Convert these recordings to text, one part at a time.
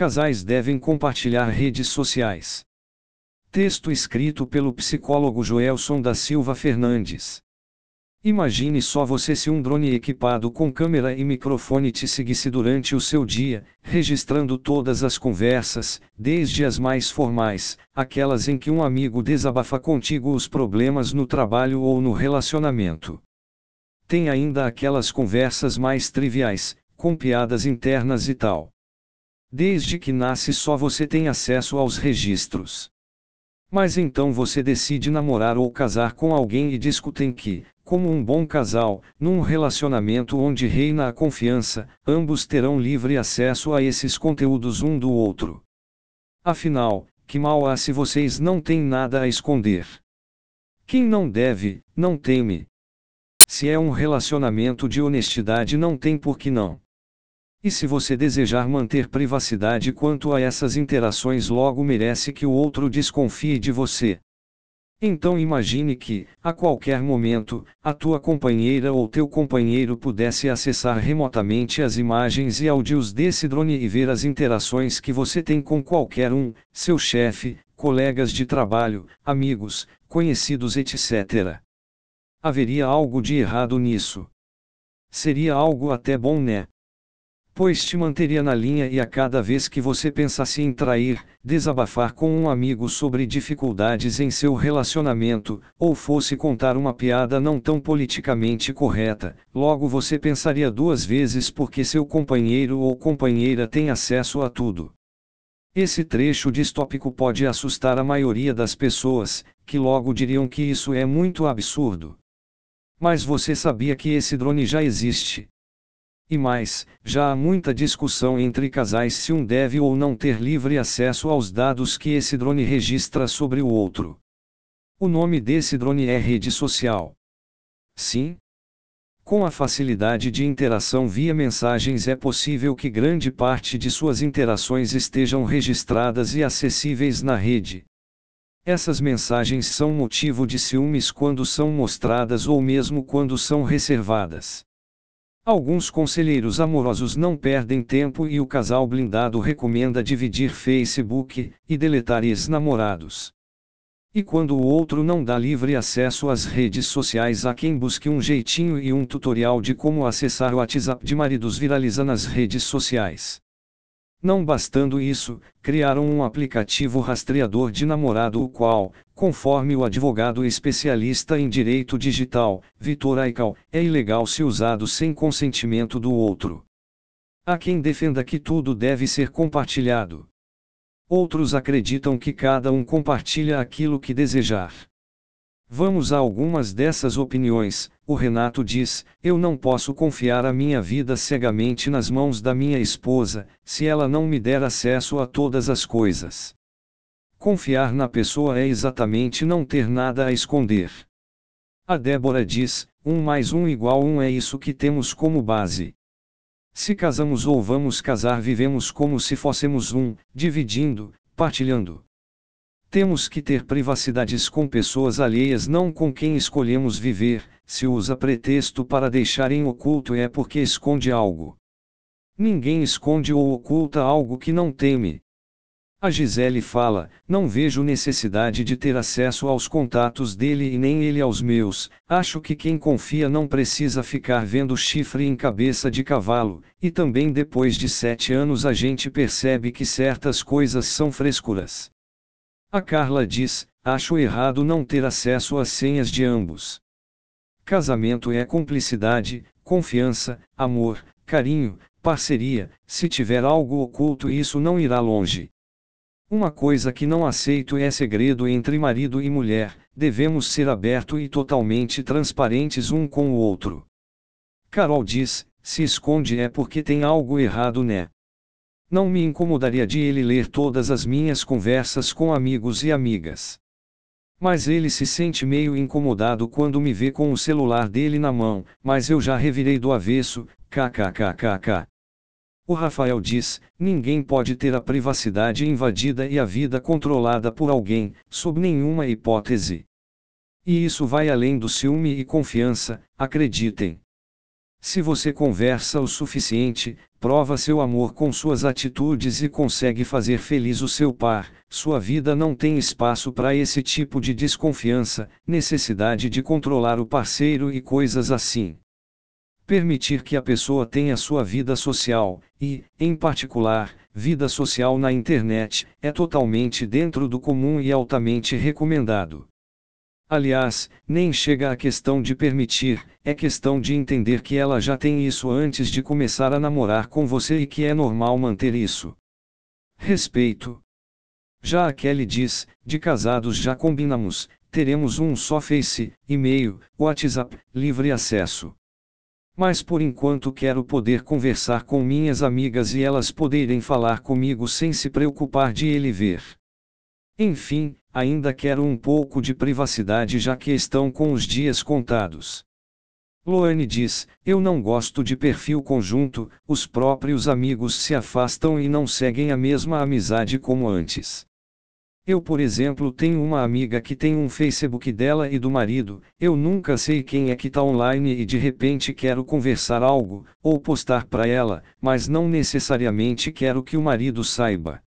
Casais devem compartilhar redes sociais. Texto escrito pelo psicólogo Joelson da Silva Fernandes. Imagine só você se um drone equipado com câmera e microfone te seguisse durante o seu dia, registrando todas as conversas, desde as mais formais, aquelas em que um amigo desabafa contigo os problemas no trabalho ou no relacionamento. Tem ainda aquelas conversas mais triviais, com piadas internas e tal. Desde que nasce só você tem acesso aos registros. Mas então você decide namorar ou casar com alguém e discutem que, como um bom casal, num relacionamento onde reina a confiança, ambos terão livre acesso a esses conteúdos um do outro. Afinal, que mal há se vocês não têm nada a esconder? Quem não deve, não teme. Se é um relacionamento de honestidade, não tem por que não. E se você desejar manter privacidade quanto a essas interações, logo merece que o outro desconfie de você. Então imagine que, a qualquer momento, a tua companheira ou teu companheiro pudesse acessar remotamente as imagens e áudios desse drone e ver as interações que você tem com qualquer um, seu chefe, colegas de trabalho, amigos, conhecidos, etc. Haveria algo de errado nisso. Seria algo até bom, né? Pois te manteria na linha e a cada vez que você pensasse em trair, desabafar com um amigo sobre dificuldades em seu relacionamento, ou fosse contar uma piada não tão politicamente correta, logo você pensaria duas vezes porque seu companheiro ou companheira tem acesso a tudo. Esse trecho distópico pode assustar a maioria das pessoas, que logo diriam que isso é muito absurdo. Mas você sabia que esse drone já existe? E mais, já há muita discussão entre casais se um deve ou não ter livre acesso aos dados que esse drone registra sobre o outro. O nome desse drone é rede social. Sim? Com a facilidade de interação via mensagens é possível que grande parte de suas interações estejam registradas e acessíveis na rede. Essas mensagens são motivo de ciúmes quando são mostradas ou mesmo quando são reservadas. Alguns conselheiros amorosos não perdem tempo e o casal blindado recomenda dividir Facebook e deletar ex-namorados. E quando o outro não dá livre acesso às redes sociais a quem busque um jeitinho e um tutorial de como acessar o WhatsApp de maridos viraliza nas redes sociais. Não bastando isso, criaram um aplicativo rastreador de namorado, o qual, conforme o advogado especialista em direito digital, Vitor Aikal, é ilegal se usado sem consentimento do outro. Há quem defenda que tudo deve ser compartilhado. Outros acreditam que cada um compartilha aquilo que desejar. Vamos a algumas dessas opiniões. O Renato diz: Eu não posso confiar a minha vida cegamente nas mãos da minha esposa, se ela não me der acesso a todas as coisas. Confiar na pessoa é exatamente não ter nada a esconder. A Débora diz: um mais um igual um é isso que temos como base. Se casamos ou vamos casar, vivemos como se fôssemos um, dividindo, partilhando. Temos que ter privacidades com pessoas alheias, não com quem escolhemos viver. Se usa pretexto para deixar em oculto é porque esconde algo. Ninguém esconde ou oculta algo que não teme. A Gisele fala: Não vejo necessidade de ter acesso aos contatos dele e nem ele aos meus. Acho que quem confia não precisa ficar vendo chifre em cabeça de cavalo, e também depois de sete anos a gente percebe que certas coisas são frescuras. A Carla diz: Acho errado não ter acesso às senhas de ambos. Casamento é cumplicidade, confiança, amor, carinho, parceria. Se tiver algo oculto, isso não irá longe. Uma coisa que não aceito é segredo entre marido e mulher, devemos ser aberto e totalmente transparentes um com o outro. Carol diz: se esconde é porque tem algo errado, né? Não me incomodaria de ele ler todas as minhas conversas com amigos e amigas. Mas ele se sente meio incomodado quando me vê com o celular dele na mão, mas eu já revirei do avesso, kkkk. O Rafael diz: ninguém pode ter a privacidade invadida e a vida controlada por alguém, sob nenhuma hipótese. E isso vai além do ciúme e confiança, acreditem. Se você conversa o suficiente, prova seu amor com suas atitudes e consegue fazer feliz o seu par, sua vida não tem espaço para esse tipo de desconfiança, necessidade de controlar o parceiro e coisas assim. Permitir que a pessoa tenha sua vida social, e, em particular, vida social na internet, é totalmente dentro do comum e altamente recomendado. Aliás, nem chega a questão de permitir, é questão de entender que ela já tem isso antes de começar a namorar com você e que é normal manter isso. Respeito. Já a Kelly diz: de casados já combinamos, teremos um só Face, e-mail, WhatsApp, livre acesso. Mas por enquanto quero poder conversar com minhas amigas e elas poderem falar comigo sem se preocupar de ele ver. Enfim, ainda quero um pouco de privacidade já que estão com os dias contados. Loane diz: Eu não gosto de perfil conjunto, os próprios amigos se afastam e não seguem a mesma amizade como antes. Eu, por exemplo, tenho uma amiga que tem um Facebook dela e do marido, eu nunca sei quem é que tá online e de repente quero conversar algo, ou postar para ela, mas não necessariamente quero que o marido saiba.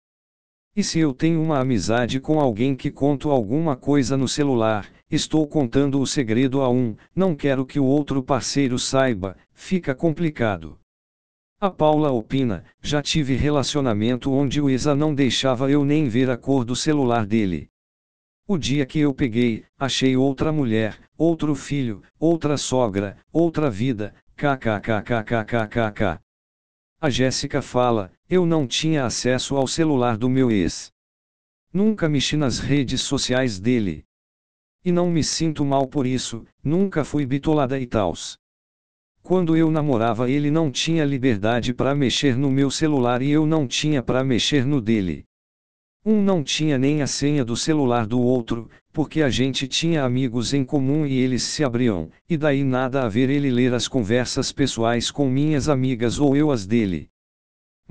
E se eu tenho uma amizade com alguém que conto alguma coisa no celular, estou contando o segredo a um, não quero que o outro parceiro saiba, fica complicado. A Paula opina: já tive relacionamento onde o Isa não deixava eu nem ver a cor do celular dele. O dia que eu peguei, achei outra mulher, outro filho, outra sogra, outra vida, kkkkkkk. A Jéssica fala: Eu não tinha acesso ao celular do meu ex. Nunca mexi nas redes sociais dele. E não me sinto mal por isso, nunca fui bitolada e tals. Quando eu namorava, ele não tinha liberdade para mexer no meu celular e eu não tinha para mexer no dele. Um não tinha nem a senha do celular do outro, porque a gente tinha amigos em comum e eles se abriam, e daí nada a ver ele ler as conversas pessoais com minhas amigas ou eu as dele.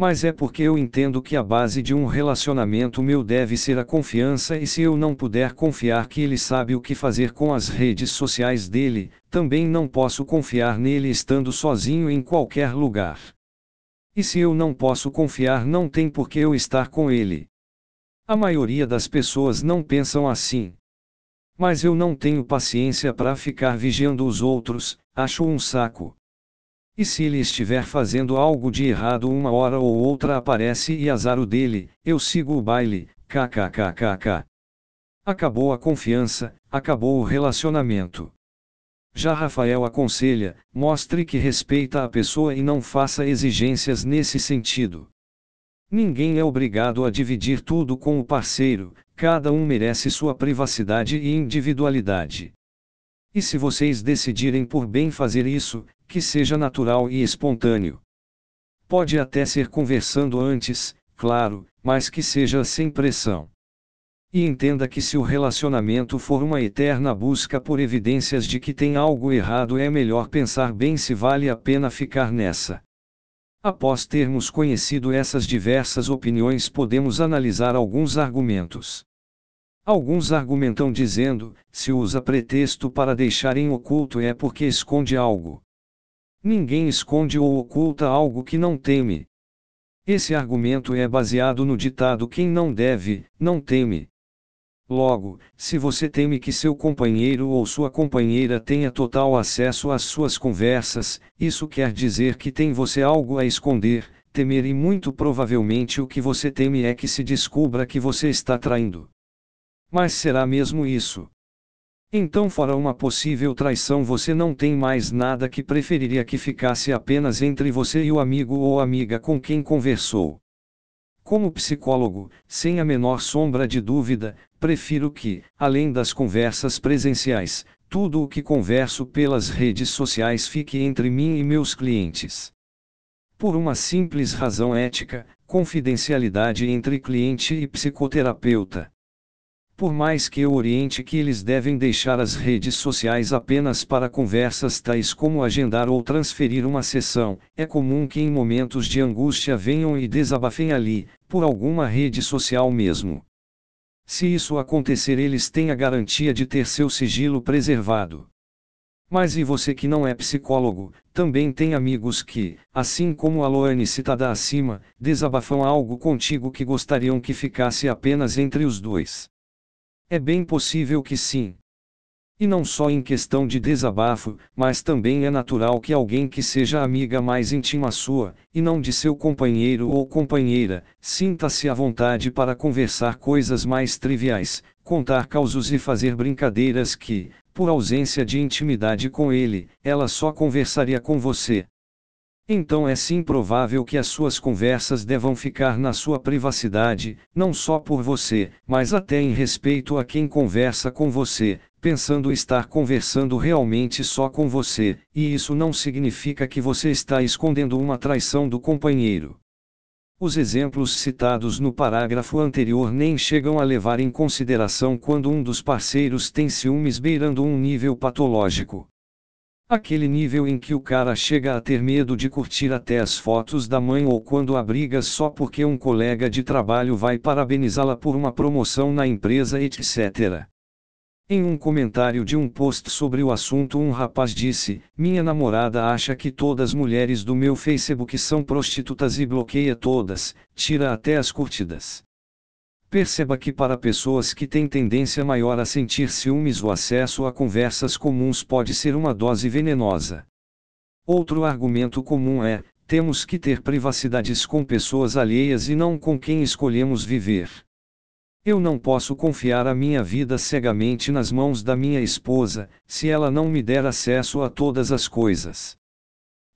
Mas é porque eu entendo que a base de um relacionamento meu deve ser a confiança e se eu não puder confiar que ele sabe o que fazer com as redes sociais dele, também não posso confiar nele estando sozinho em qualquer lugar. E se eu não posso confiar, não tem por que eu estar com ele. A maioria das pessoas não pensam assim. Mas eu não tenho paciência para ficar vigiando os outros, acho um saco. E se ele estiver fazendo algo de errado uma hora ou outra aparece e azar o dele, eu sigo o baile, kkkkkk. Acabou a confiança, acabou o relacionamento. Já Rafael aconselha: mostre que respeita a pessoa e não faça exigências nesse sentido. Ninguém é obrigado a dividir tudo com o parceiro, cada um merece sua privacidade e individualidade. E se vocês decidirem por bem fazer isso, que seja natural e espontâneo. Pode até ser conversando antes, claro, mas que seja sem pressão. E entenda que se o relacionamento for uma eterna busca por evidências de que tem algo errado, é melhor pensar bem se vale a pena ficar nessa. Após termos conhecido essas diversas opiniões, podemos analisar alguns argumentos. Alguns argumentam dizendo: se usa pretexto para deixar em oculto é porque esconde algo. Ninguém esconde ou oculta algo que não teme. Esse argumento é baseado no ditado: quem não deve, não teme. Logo, se você teme que seu companheiro ou sua companheira tenha total acesso às suas conversas, isso quer dizer que tem você algo a esconder, temer e muito provavelmente o que você teme é que se descubra que você está traindo. Mas será mesmo isso? Então, fora uma possível traição, você não tem mais nada que preferiria que ficasse apenas entre você e o amigo ou amiga com quem conversou. Como psicólogo, sem a menor sombra de dúvida, prefiro que, além das conversas presenciais, tudo o que converso pelas redes sociais fique entre mim e meus clientes. Por uma simples razão ética, confidencialidade entre cliente e psicoterapeuta. Por mais que eu oriente que eles devem deixar as redes sociais apenas para conversas tais como agendar ou transferir uma sessão, é comum que em momentos de angústia venham e desabafem ali, por alguma rede social mesmo. Se isso acontecer, eles têm a garantia de ter seu sigilo preservado. Mas e você que não é psicólogo, também tem amigos que, assim como a Loane citada acima, desabafam algo contigo que gostariam que ficasse apenas entre os dois. É bem possível que sim. E não só em questão de desabafo, mas também é natural que alguém que seja amiga mais íntima sua, e não de seu companheiro ou companheira, sinta-se à vontade para conversar coisas mais triviais, contar causos e fazer brincadeiras que, por ausência de intimidade com ele, ela só conversaria com você. Então é sim provável que as suas conversas devam ficar na sua privacidade, não só por você, mas até em respeito a quem conversa com você, pensando estar conversando realmente só com você, e isso não significa que você está escondendo uma traição do companheiro. Os exemplos citados no parágrafo anterior nem chegam a levar em consideração quando um dos parceiros tem ciúmes beirando um nível patológico. Aquele nível em que o cara chega a ter medo de curtir até as fotos da mãe ou quando há brigas só porque um colega de trabalho vai parabenizá-la por uma promoção na empresa, etc. Em um comentário de um post sobre o assunto, um rapaz disse: Minha namorada acha que todas as mulheres do meu Facebook são prostitutas e bloqueia todas, tira até as curtidas. Perceba que para pessoas que têm tendência maior a sentir ciúmes o acesso a conversas comuns pode ser uma dose venenosa. Outro argumento comum é: temos que ter privacidades com pessoas alheias e não com quem escolhemos viver. Eu não posso confiar a minha vida cegamente nas mãos da minha esposa, se ela não me der acesso a todas as coisas.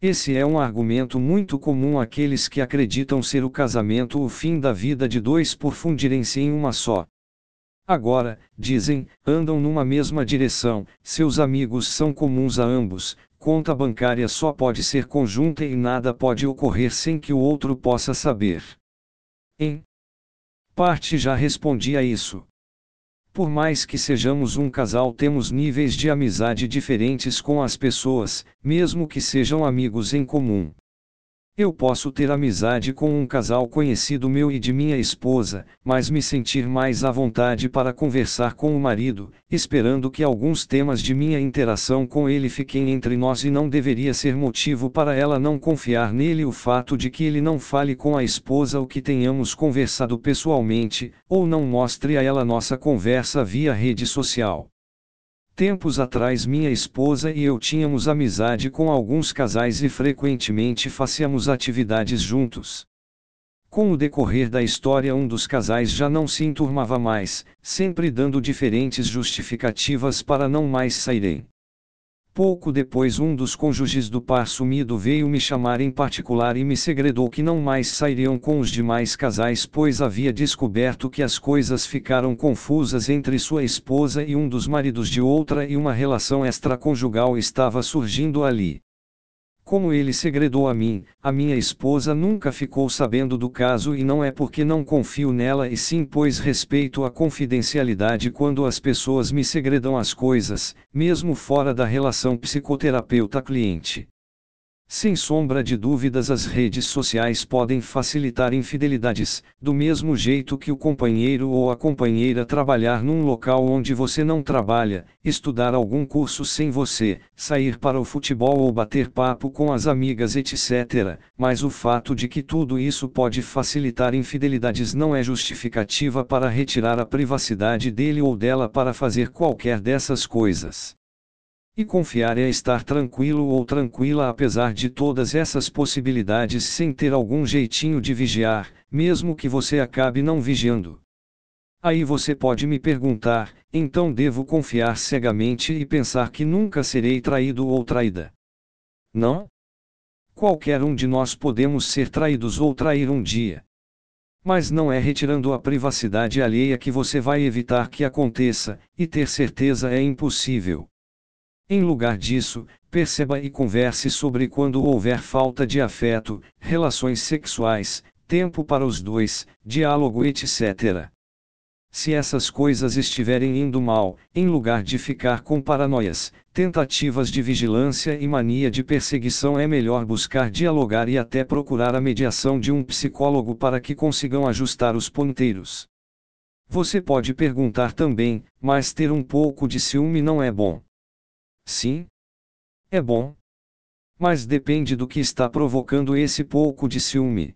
Esse é um argumento muito comum àqueles que acreditam ser o casamento o fim da vida de dois por fundirem-se em uma só. Agora, dizem, andam numa mesma direção, seus amigos são comuns a ambos, conta bancária só pode ser conjunta e nada pode ocorrer sem que o outro possa saber. Em parte já respondi a isso. Por mais que sejamos um casal, temos níveis de amizade diferentes com as pessoas, mesmo que sejam amigos em comum. Eu posso ter amizade com um casal conhecido meu e de minha esposa, mas me sentir mais à vontade para conversar com o marido, esperando que alguns temas de minha interação com ele fiquem entre nós e não deveria ser motivo para ela não confiar nele o fato de que ele não fale com a esposa o que tenhamos conversado pessoalmente, ou não mostre a ela nossa conversa via rede social. Tempos atrás minha esposa e eu tínhamos amizade com alguns casais e frequentemente fazíamos atividades juntos. Com o decorrer da história, um dos casais já não se enturmava mais, sempre dando diferentes justificativas para não mais saírem. Pouco depois, um dos cônjuges do par sumido veio me chamar em particular e me segredou que não mais sairiam com os demais casais, pois havia descoberto que as coisas ficaram confusas entre sua esposa e um dos maridos de outra e uma relação extraconjugal estava surgindo ali. Como ele segredou a mim, a minha esposa nunca ficou sabendo do caso e não é porque não confio nela e sim pois respeito a confidencialidade quando as pessoas me segredam as coisas, mesmo fora da relação psicoterapeuta-cliente. Sem sombra de dúvidas, as redes sociais podem facilitar infidelidades, do mesmo jeito que o companheiro ou a companheira trabalhar num local onde você não trabalha, estudar algum curso sem você, sair para o futebol ou bater papo com as amigas, etc. Mas o fato de que tudo isso pode facilitar infidelidades não é justificativa para retirar a privacidade dele ou dela para fazer qualquer dessas coisas. E confiar é estar tranquilo ou tranquila apesar de todas essas possibilidades sem ter algum jeitinho de vigiar, mesmo que você acabe não vigiando. Aí você pode me perguntar: então devo confiar cegamente e pensar que nunca serei traído ou traída? Não? Qualquer um de nós podemos ser traídos ou trair um dia. Mas não é retirando a privacidade alheia que você vai evitar que aconteça, e ter certeza é impossível. Em lugar disso, perceba e converse sobre quando houver falta de afeto, relações sexuais, tempo para os dois, diálogo, etc. Se essas coisas estiverem indo mal, em lugar de ficar com paranoias, tentativas de vigilância e mania de perseguição, é melhor buscar dialogar e até procurar a mediação de um psicólogo para que consigam ajustar os ponteiros. Você pode perguntar também, mas ter um pouco de ciúme não é bom. Sim? É bom. Mas depende do que está provocando esse pouco de ciúme.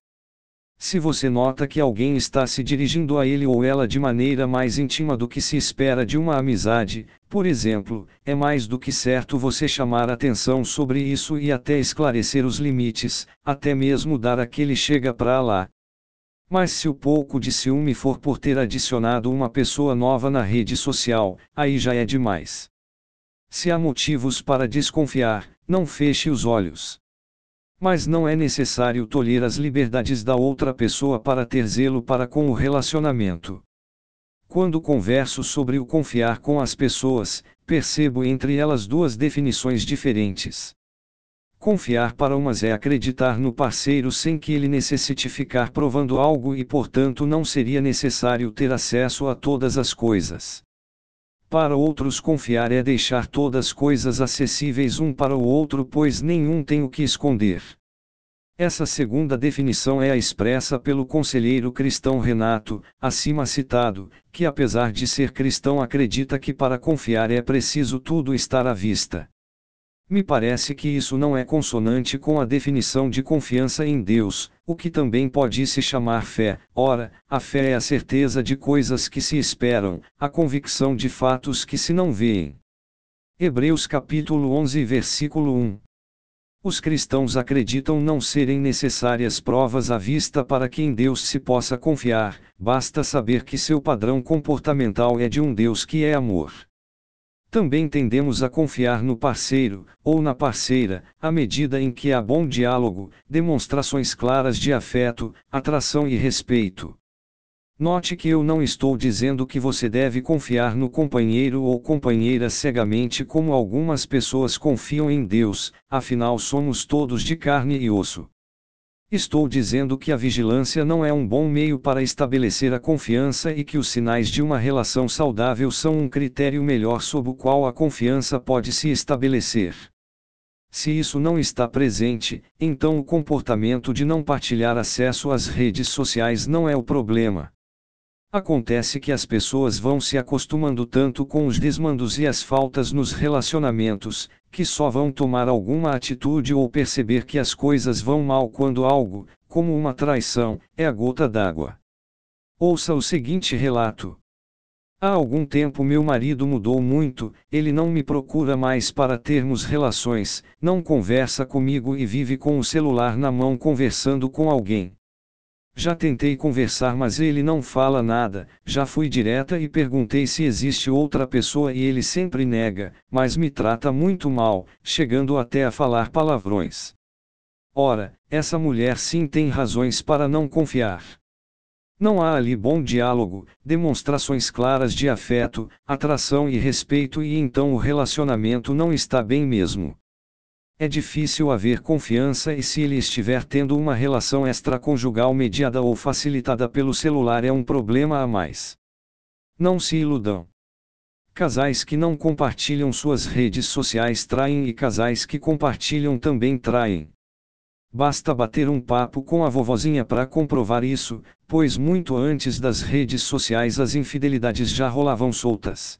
Se você nota que alguém está se dirigindo a ele ou ela de maneira mais íntima do que se espera de uma amizade, por exemplo, é mais do que certo você chamar atenção sobre isso e até esclarecer os limites, até mesmo dar aquele chega pra lá. Mas se o pouco de ciúme for por ter adicionado uma pessoa nova na rede social, aí já é demais. Se há motivos para desconfiar, não feche os olhos. Mas não é necessário tolher as liberdades da outra pessoa para ter zelo para com o relacionamento. Quando converso sobre o confiar com as pessoas, percebo entre elas duas definições diferentes. Confiar para umas é acreditar no parceiro sem que ele necessite ficar provando algo e, portanto, não seria necessário ter acesso a todas as coisas. Para outros, confiar é deixar todas as coisas acessíveis um para o outro, pois nenhum tem o que esconder. Essa segunda definição é a expressa pelo conselheiro cristão Renato, acima citado, que apesar de ser cristão acredita que para confiar é preciso tudo estar à vista. Me parece que isso não é consonante com a definição de confiança em Deus, o que também pode se chamar fé. Ora, a fé é a certeza de coisas que se esperam, a convicção de fatos que se não veem. Hebreus capítulo 11 versículo 1 os cristãos acreditam não serem necessárias provas à vista para que em Deus se possa confiar, basta saber que seu padrão comportamental é de um Deus que é amor. Também tendemos a confiar no parceiro, ou na parceira, à medida em que há bom diálogo, demonstrações claras de afeto, atração e respeito. Note que eu não estou dizendo que você deve confiar no companheiro ou companheira cegamente como algumas pessoas confiam em Deus, afinal somos todos de carne e osso. Estou dizendo que a vigilância não é um bom meio para estabelecer a confiança e que os sinais de uma relação saudável são um critério melhor sob o qual a confiança pode se estabelecer. Se isso não está presente, então o comportamento de não partilhar acesso às redes sociais não é o problema. Acontece que as pessoas vão se acostumando tanto com os desmandos e as faltas nos relacionamentos, que só vão tomar alguma atitude ou perceber que as coisas vão mal quando algo, como uma traição, é a gota d'água. Ouça o seguinte relato. Há algum tempo meu marido mudou muito, ele não me procura mais para termos relações, não conversa comigo e vive com o celular na mão conversando com alguém. Já tentei conversar, mas ele não fala nada. Já fui direta e perguntei se existe outra pessoa e ele sempre nega, mas me trata muito mal, chegando até a falar palavrões. Ora, essa mulher sim tem razões para não confiar. Não há ali bom diálogo, demonstrações claras de afeto, atração e respeito, e então o relacionamento não está bem mesmo. É difícil haver confiança e se ele estiver tendo uma relação extraconjugal mediada ou facilitada pelo celular é um problema a mais. Não se iludam. Casais que não compartilham suas redes sociais traem e casais que compartilham também traem. Basta bater um papo com a vovozinha para comprovar isso, pois muito antes das redes sociais as infidelidades já rolavam soltas.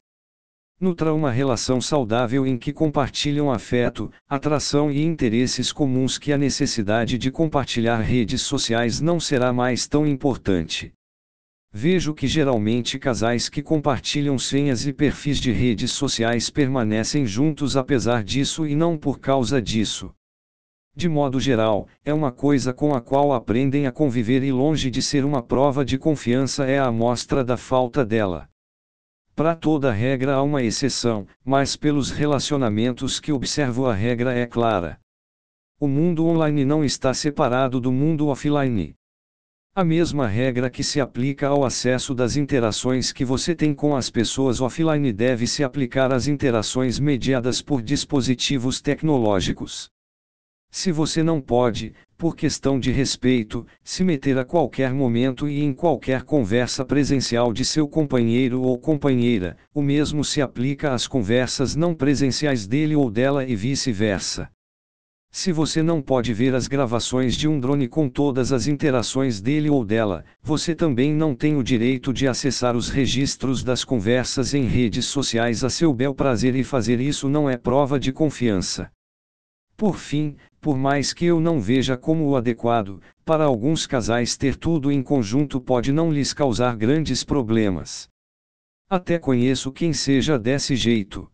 Nutra uma relação saudável em que compartilham afeto, atração e interesses comuns que a necessidade de compartilhar redes sociais não será mais tão importante. Vejo que geralmente casais que compartilham senhas e perfis de redes sociais permanecem juntos apesar disso e não por causa disso. De modo geral, é uma coisa com a qual aprendem a conviver e longe de ser uma prova de confiança é a amostra da falta dela. Para toda regra há uma exceção, mas pelos relacionamentos que observo a regra é clara. O mundo online não está separado do mundo offline. A mesma regra que se aplica ao acesso das interações que você tem com as pessoas offline deve se aplicar às interações mediadas por dispositivos tecnológicos. Se você não pode, por questão de respeito, se meter a qualquer momento e em qualquer conversa presencial de seu companheiro ou companheira, o mesmo se aplica às conversas não presenciais dele ou dela e vice-versa. Se você não pode ver as gravações de um drone com todas as interações dele ou dela, você também não tem o direito de acessar os registros das conversas em redes sociais a seu bel prazer e fazer isso não é prova de confiança. Por fim, por mais que eu não veja como o adequado, para alguns casais ter tudo em conjunto pode não lhes causar grandes problemas. Até conheço quem seja desse jeito.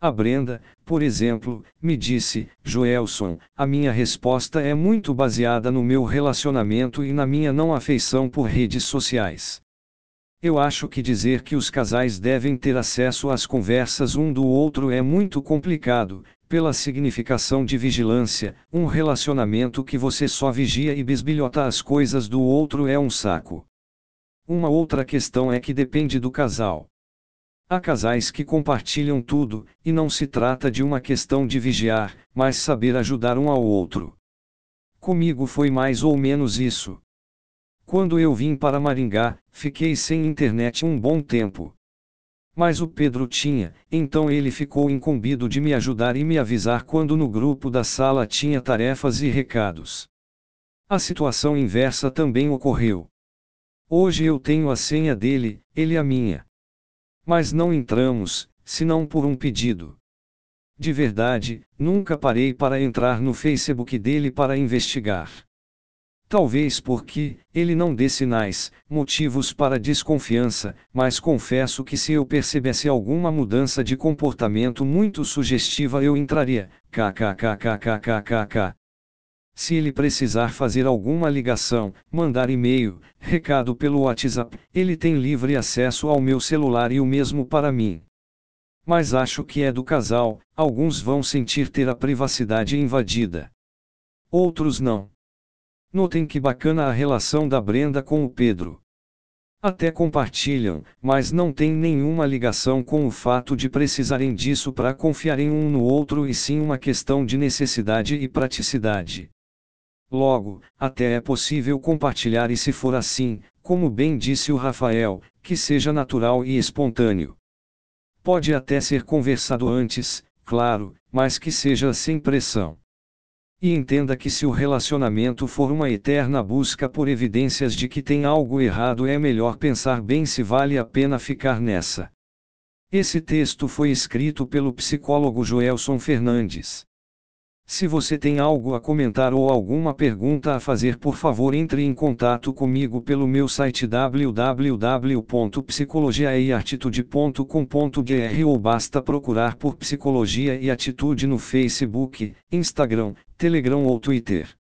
A Brenda, por exemplo, me disse: Joelson, a minha resposta é muito baseada no meu relacionamento e na minha não afeição por redes sociais. Eu acho que dizer que os casais devem ter acesso às conversas um do outro é muito complicado, pela significação de vigilância, um relacionamento que você só vigia e bisbilhota as coisas do outro é um saco. Uma outra questão é que depende do casal. Há casais que compartilham tudo, e não se trata de uma questão de vigiar, mas saber ajudar um ao outro. Comigo foi mais ou menos isso. Quando eu vim para Maringá, fiquei sem internet um bom tempo. Mas o Pedro tinha, então ele ficou incumbido de me ajudar e me avisar quando no grupo da sala tinha tarefas e recados. A situação inversa também ocorreu. Hoje eu tenho a senha dele, ele a minha. Mas não entramos, senão por um pedido. De verdade, nunca parei para entrar no Facebook dele para investigar. Talvez porque, ele não dê sinais, motivos para desconfiança, mas confesso que se eu percebesse alguma mudança de comportamento muito sugestiva eu entraria, kkkkkkk. Se ele precisar fazer alguma ligação, mandar e-mail, recado pelo WhatsApp, ele tem livre acesso ao meu celular e o mesmo para mim. Mas acho que é do casal, alguns vão sentir ter a privacidade invadida. Outros não. Notem que bacana a relação da Brenda com o Pedro. Até compartilham, mas não tem nenhuma ligação com o fato de precisarem disso para confiarem um no outro e sim uma questão de necessidade e praticidade. Logo, até é possível compartilhar e se for assim, como bem disse o Rafael, que seja natural e espontâneo. Pode até ser conversado antes, claro, mas que seja sem pressão. E entenda que se o relacionamento for uma eterna busca por evidências de que tem algo errado, é melhor pensar bem se vale a pena ficar nessa. Esse texto foi escrito pelo psicólogo Joelson Fernandes. Se você tem algo a comentar ou alguma pergunta a fazer, por favor, entre em contato comigo pelo meu site www.psicologiaeatitude.com.br ou basta procurar por Psicologia e Atitude no Facebook, Instagram, Telegram ou Twitter.